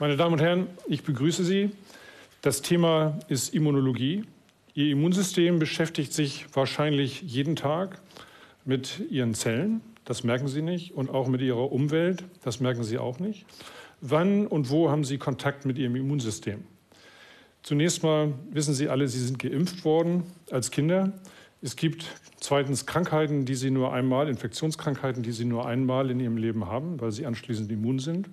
Meine Damen und Herren, ich begrüße Sie. Das Thema ist Immunologie. Ihr Immunsystem beschäftigt sich wahrscheinlich jeden Tag mit Ihren Zellen, das merken Sie nicht, und auch mit Ihrer Umwelt, das merken Sie auch nicht. Wann und wo haben Sie Kontakt mit Ihrem Immunsystem? Zunächst mal wissen Sie alle, Sie sind geimpft worden als Kinder. Es gibt zweitens Krankheiten, die Sie nur einmal, Infektionskrankheiten, die Sie nur einmal in Ihrem Leben haben, weil Sie anschließend immun sind.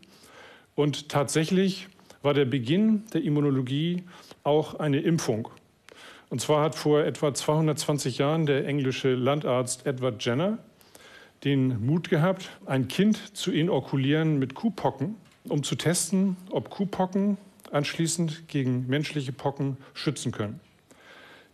Und tatsächlich war der Beginn der Immunologie auch eine Impfung. Und zwar hat vor etwa 220 Jahren der englische Landarzt Edward Jenner den Mut gehabt, ein Kind zu inokulieren mit Kuhpocken, um zu testen, ob Kuhpocken anschließend gegen menschliche Pocken schützen können.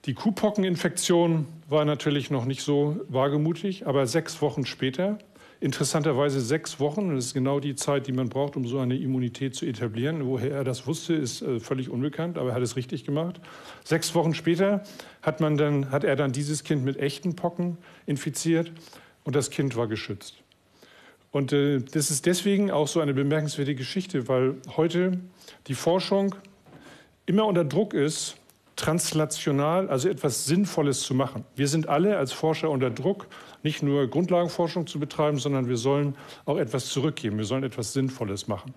Die Kuhpockeninfektion war natürlich noch nicht so wagemutig, aber sechs Wochen später Interessanterweise sechs Wochen, das ist genau die Zeit, die man braucht, um so eine Immunität zu etablieren. Woher er das wusste, ist äh, völlig unbekannt, aber er hat es richtig gemacht. Sechs Wochen später hat, man dann, hat er dann dieses Kind mit echten Pocken infiziert und das Kind war geschützt. Und äh, das ist deswegen auch so eine bemerkenswerte Geschichte, weil heute die Forschung immer unter Druck ist, translational, also etwas Sinnvolles zu machen. Wir sind alle als Forscher unter Druck, nicht nur Grundlagenforschung zu betreiben, sondern wir sollen auch etwas zurückgeben. Wir sollen etwas Sinnvolles machen.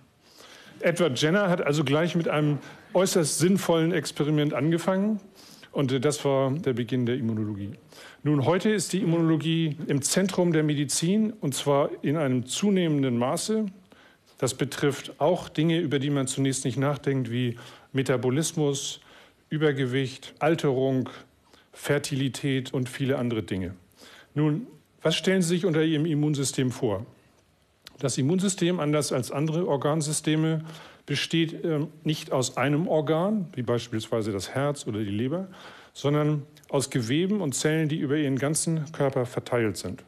Edward Jenner hat also gleich mit einem äußerst sinnvollen Experiment angefangen. Und das war der Beginn der Immunologie. Nun, heute ist die Immunologie im Zentrum der Medizin und zwar in einem zunehmenden Maße. Das betrifft auch Dinge, über die man zunächst nicht nachdenkt, wie Metabolismus, Übergewicht, Alterung, Fertilität und viele andere Dinge. Nun, was stellen Sie sich unter Ihrem Immunsystem vor? Das Immunsystem, anders als andere Organsysteme, besteht äh, nicht aus einem Organ, wie beispielsweise das Herz oder die Leber, sondern aus Geweben und Zellen, die über ihren ganzen Körper verteilt sind.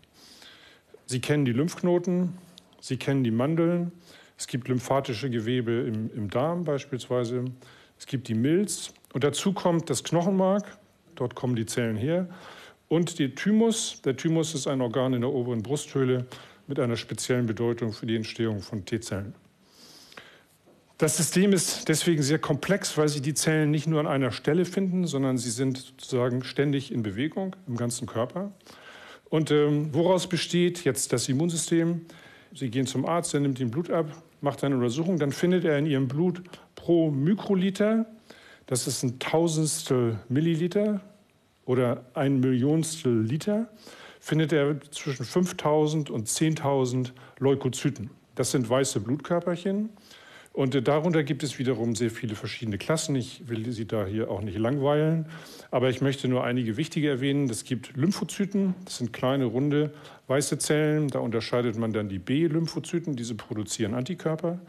Sie kennen die Lymphknoten, Sie kennen die Mandeln, es gibt lymphatische Gewebe im, im Darm beispielsweise, es gibt die Milz und dazu kommt das Knochenmark, dort kommen die Zellen her, und der Thymus. Der Thymus ist ein Organ in der oberen Brusthöhle mit einer speziellen Bedeutung für die Entstehung von T-Zellen. Das System ist deswegen sehr komplex, weil Sie die Zellen nicht nur an einer Stelle finden, sondern sie sind sozusagen ständig in Bewegung im ganzen Körper. Und ähm, woraus besteht jetzt das Immunsystem? Sie gehen zum Arzt, der nimmt Ihnen Blut ab, macht eine Untersuchung, dann findet er in Ihrem Blut pro Mikroliter das ist ein Tausendstel Milliliter oder ein Millionstel Liter. Findet er zwischen 5000 und 10.000 Leukozyten. Das sind weiße Blutkörperchen. Und äh, darunter gibt es wiederum sehr viele verschiedene Klassen. Ich will Sie da hier auch nicht langweilen, aber ich möchte nur einige wichtige erwähnen. Es gibt Lymphozyten, das sind kleine, runde, weiße Zellen. Da unterscheidet man dann die B-Lymphozyten, diese produzieren Antikörper.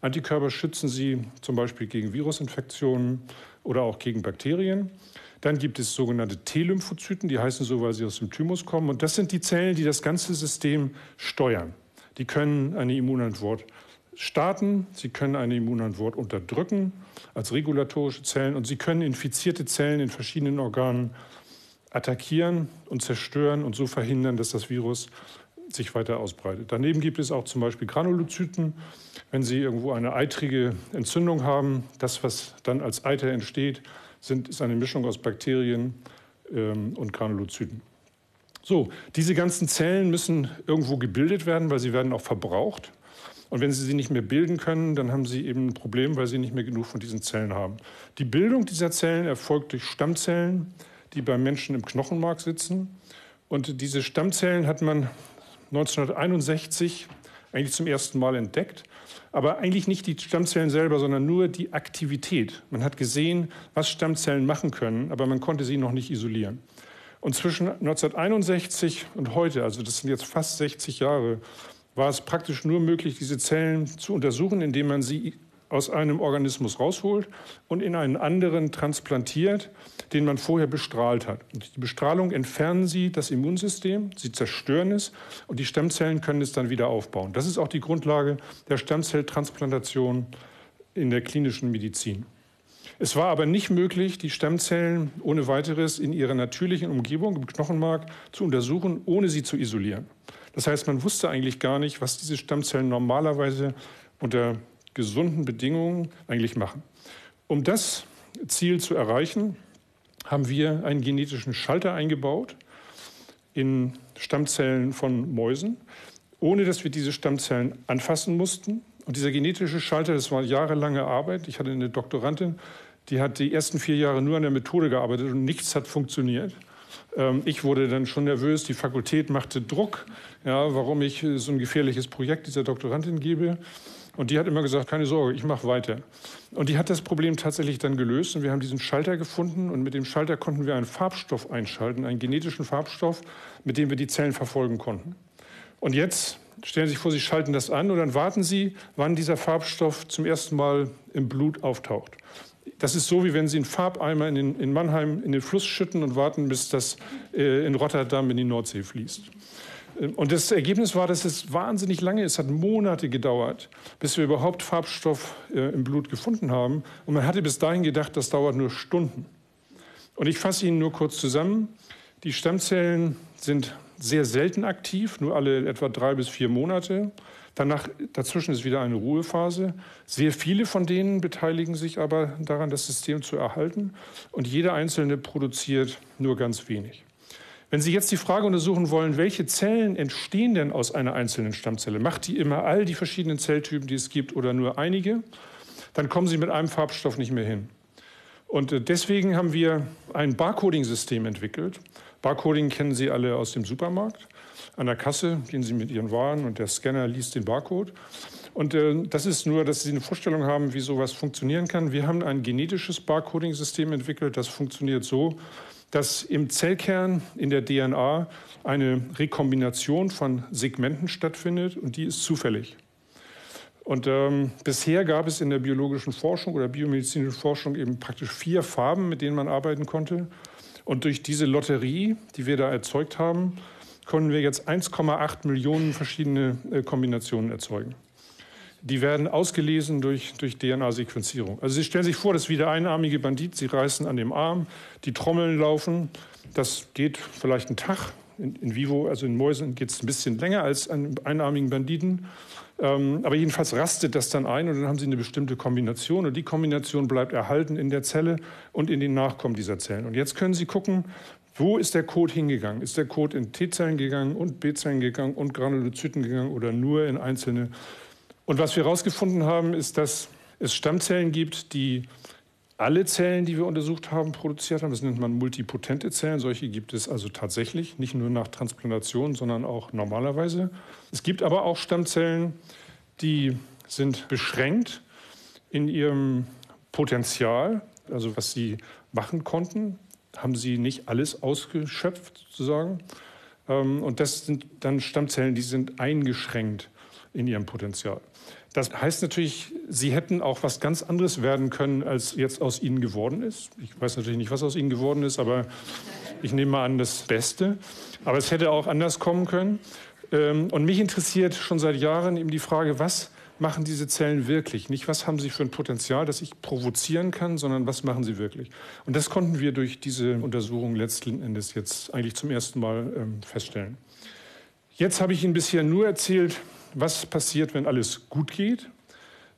Antikörper schützen sie zum Beispiel gegen Virusinfektionen oder auch gegen Bakterien. Dann gibt es sogenannte T-Lymphozyten, die heißen so, weil sie aus dem Thymus kommen. Und das sind die Zellen, die das ganze System steuern. Die können eine Immunantwort starten, sie können eine Immunantwort unterdrücken als regulatorische Zellen und sie können infizierte Zellen in verschiedenen Organen attackieren und zerstören und so verhindern, dass das Virus sich weiter ausbreitet. Daneben gibt es auch zum Beispiel Granulozyten. Wenn Sie irgendwo eine eitrige Entzündung haben, das, was dann als Eiter entsteht, sind, ist eine Mischung aus Bakterien ähm, und Granulozyten. So, diese ganzen Zellen müssen irgendwo gebildet werden, weil sie werden auch verbraucht. Und wenn Sie sie nicht mehr bilden können, dann haben Sie eben ein Problem, weil Sie nicht mehr genug von diesen Zellen haben. Die Bildung dieser Zellen erfolgt durch Stammzellen, die beim Menschen im Knochenmark sitzen. Und diese Stammzellen hat man 1961 eigentlich zum ersten Mal entdeckt. Aber eigentlich nicht die Stammzellen selber, sondern nur die Aktivität. Man hat gesehen, was Stammzellen machen können, aber man konnte sie noch nicht isolieren. Und zwischen 1961 und heute, also das sind jetzt fast 60 Jahre, war es praktisch nur möglich, diese Zellen zu untersuchen, indem man sie aus einem Organismus rausholt und in einen anderen transplantiert, den man vorher bestrahlt hat. Und die Bestrahlung entfernen sie das Immunsystem, sie zerstören es und die Stammzellen können es dann wieder aufbauen. Das ist auch die Grundlage der Stammzelltransplantation in der klinischen Medizin. Es war aber nicht möglich, die Stammzellen ohne weiteres in ihrer natürlichen Umgebung im Knochenmark zu untersuchen, ohne sie zu isolieren. Das heißt, man wusste eigentlich gar nicht, was diese Stammzellen normalerweise unter gesunden Bedingungen eigentlich machen. Um das Ziel zu erreichen, haben wir einen genetischen Schalter eingebaut in Stammzellen von Mäusen, ohne dass wir diese Stammzellen anfassen mussten. Und dieser genetische Schalter, das war jahrelange Arbeit. Ich hatte eine Doktorandin, die hat die ersten vier Jahre nur an der Methode gearbeitet und nichts hat funktioniert. Ähm, ich wurde dann schon nervös, die Fakultät machte Druck, ja, warum ich so ein gefährliches Projekt dieser Doktorandin gebe. Und die hat immer gesagt, keine Sorge, ich mache weiter. Und die hat das Problem tatsächlich dann gelöst und wir haben diesen Schalter gefunden und mit dem Schalter konnten wir einen Farbstoff einschalten, einen genetischen Farbstoff, mit dem wir die Zellen verfolgen konnten. Und jetzt stellen Sie sich vor, Sie schalten das an und dann warten Sie, wann dieser Farbstoff zum ersten Mal im Blut auftaucht. Das ist so, wie wenn Sie einen Farbeimer in, den, in Mannheim in den Fluss schütten und warten, bis das äh, in Rotterdam in die Nordsee fließt. Und das Ergebnis war, dass es wahnsinnig lange, es hat Monate gedauert, bis wir überhaupt Farbstoff äh, im Blut gefunden haben. Und man hatte bis dahin gedacht, das dauert nur Stunden. Und ich fasse Ihnen nur kurz zusammen. Die Stammzellen sind sehr selten aktiv, nur alle etwa drei bis vier Monate. Danach, dazwischen ist wieder eine Ruhephase. Sehr viele von denen beteiligen sich aber daran, das System zu erhalten. Und jeder einzelne produziert nur ganz wenig. Wenn Sie jetzt die Frage untersuchen wollen, welche Zellen entstehen denn aus einer einzelnen Stammzelle, macht die immer all die verschiedenen Zelltypen, die es gibt, oder nur einige, dann kommen Sie mit einem Farbstoff nicht mehr hin. Und äh, deswegen haben wir ein Barcoding-System entwickelt. Barcoding kennen Sie alle aus dem Supermarkt. An der Kasse gehen Sie mit Ihren Waren und der Scanner liest den Barcode. Und äh, das ist nur, dass Sie eine Vorstellung haben, wie sowas funktionieren kann. Wir haben ein genetisches Barcoding-System entwickelt. Das funktioniert so, dass im Zellkern, in der DNA, eine Rekombination von Segmenten stattfindet und die ist zufällig. Und ähm, bisher gab es in der biologischen Forschung oder biomedizinischen Forschung eben praktisch vier Farben, mit denen man arbeiten konnte. Und durch diese Lotterie, die wir da erzeugt haben, können wir jetzt 1,8 Millionen verschiedene äh, Kombinationen erzeugen. Die werden ausgelesen durch, durch DNA-Sequenzierung. Also Sie stellen sich vor, das ist wie der einarmige Bandit. Sie reißen an dem Arm, die Trommeln laufen. Das geht vielleicht einen Tag. In, in vivo, also in Mäusen, geht es ein bisschen länger als an einarmigen Banditen. Ähm, aber jedenfalls rastet das dann ein und dann haben Sie eine bestimmte Kombination. Und die Kombination bleibt erhalten in der Zelle und in den Nachkommen dieser Zellen. Und jetzt können Sie gucken, wo ist der Code hingegangen? Ist der Code in T-Zellen gegangen und B-Zellen gegangen und Granulozyten gegangen oder nur in einzelne? Und was wir herausgefunden haben, ist, dass es Stammzellen gibt, die alle Zellen, die wir untersucht haben, produziert haben. Das nennt man multipotente Zellen. Solche gibt es also tatsächlich, nicht nur nach Transplantation, sondern auch normalerweise. Es gibt aber auch Stammzellen, die sind beschränkt in ihrem Potenzial, also was sie machen konnten haben sie nicht alles ausgeschöpft, sozusagen. Ähm, und das sind dann Stammzellen, die sind eingeschränkt in ihrem Potenzial. Das heißt natürlich, sie hätten auch was ganz anderes werden können, als jetzt aus ihnen geworden ist. Ich weiß natürlich nicht, was aus ihnen geworden ist, aber ich nehme mal an, das Beste. Aber es hätte auch anders kommen können. Ähm, und mich interessiert schon seit Jahren eben die Frage, was machen diese Zellen wirklich? Nicht, was haben sie für ein Potenzial, das ich provozieren kann, sondern was machen sie wirklich? Und das konnten wir durch diese Untersuchung letzten Endes jetzt eigentlich zum ersten Mal ähm, feststellen. Jetzt habe ich Ihnen bisher nur erzählt, was passiert, wenn alles gut geht.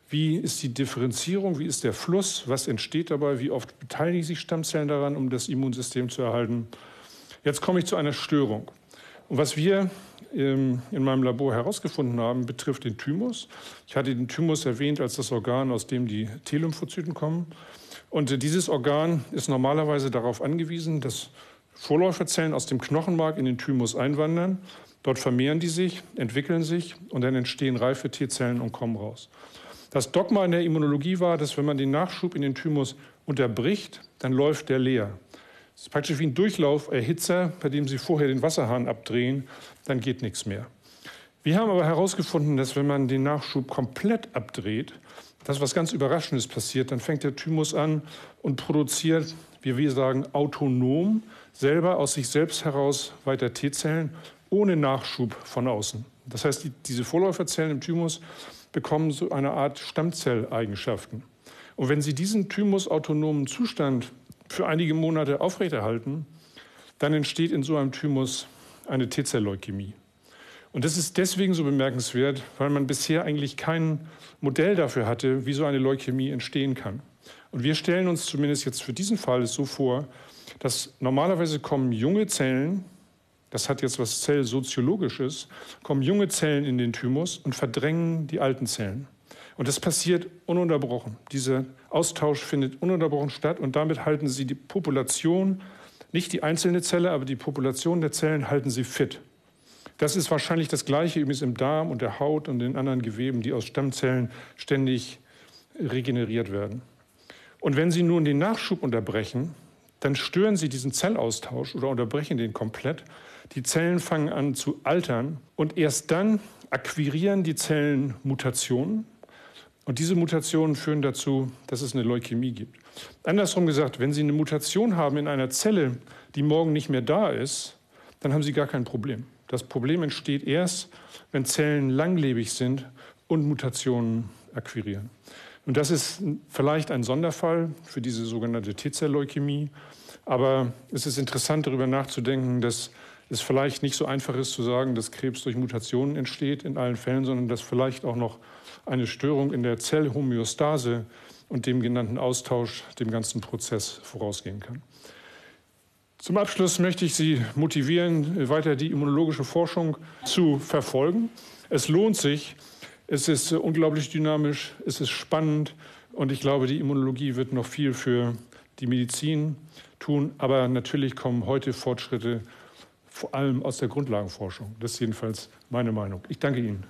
Wie ist die Differenzierung? Wie ist der Fluss? Was entsteht dabei? Wie oft beteiligen sich Stammzellen daran, um das Immunsystem zu erhalten? Jetzt komme ich zu einer Störung. Und was wir in meinem Labor herausgefunden haben, betrifft den Thymus. Ich hatte den Thymus erwähnt als das Organ, aus dem die T-Lymphozyten kommen. Und dieses Organ ist normalerweise darauf angewiesen, dass Vorläuferzellen aus dem Knochenmark in den Thymus einwandern. Dort vermehren die sich, entwickeln sich und dann entstehen reife T-Zellen und kommen raus. Das Dogma in der Immunologie war, dass wenn man den Nachschub in den Thymus unterbricht, dann läuft der leer. Es ist praktisch wie ein Durchlauferhitzer, bei dem Sie vorher den Wasserhahn abdrehen, dann geht nichts mehr. Wir haben aber herausgefunden, dass wenn man den Nachschub komplett abdreht, dass was ganz Überraschendes passiert. Dann fängt der Thymus an und produziert, wie wir sagen, autonom, selber aus sich selbst heraus weiter T-Zellen, ohne Nachschub von außen. Das heißt, die, diese Vorläuferzellen im Thymus bekommen so eine Art Stammzelleigenschaften. Und wenn Sie diesen thymusautonomen Zustand für einige Monate aufrechterhalten, dann entsteht in so einem Thymus eine T-Zell-Leukämie. Und das ist deswegen so bemerkenswert, weil man bisher eigentlich kein Modell dafür hatte, wie so eine Leukämie entstehen kann. Und wir stellen uns zumindest jetzt für diesen Fall so vor, dass normalerweise kommen junge Zellen, das hat jetzt was Zellsoziologisches, kommen junge Zellen in den Thymus und verdrängen die alten Zellen. Und das passiert ununterbrochen. Dieser Austausch findet ununterbrochen statt und damit halten sie die Population, nicht die einzelne Zelle, aber die Population der Zellen halten sie fit. Das ist wahrscheinlich das Gleiche übrigens im Darm und der Haut und den anderen Geweben, die aus Stammzellen ständig regeneriert werden. Und wenn Sie nun den Nachschub unterbrechen, dann stören Sie diesen Zellaustausch oder unterbrechen den komplett. Die Zellen fangen an zu altern und erst dann akquirieren die Zellen Mutationen. Und diese Mutationen führen dazu, dass es eine Leukämie gibt. Andersrum gesagt, wenn Sie eine Mutation haben in einer Zelle, die morgen nicht mehr da ist, dann haben Sie gar kein Problem. Das Problem entsteht erst, wenn Zellen langlebig sind und Mutationen akquirieren. Und das ist vielleicht ein Sonderfall für diese sogenannte T-Zell-Leukämie. Aber es ist interessant, darüber nachzudenken, dass es vielleicht nicht so einfach ist zu sagen, dass Krebs durch Mutationen entsteht in allen Fällen, sondern dass vielleicht auch noch eine Störung in der Zellhomöostase und dem genannten Austausch dem ganzen Prozess vorausgehen kann. Zum Abschluss möchte ich Sie motivieren, weiter die immunologische Forschung zu verfolgen. Es lohnt sich. Es ist unglaublich dynamisch, es ist spannend und ich glaube, die Immunologie wird noch viel für die Medizin tun. Aber natürlich kommen heute Fortschritte vor allem aus der Grundlagenforschung. Das ist jedenfalls meine Meinung. Ich danke Ihnen.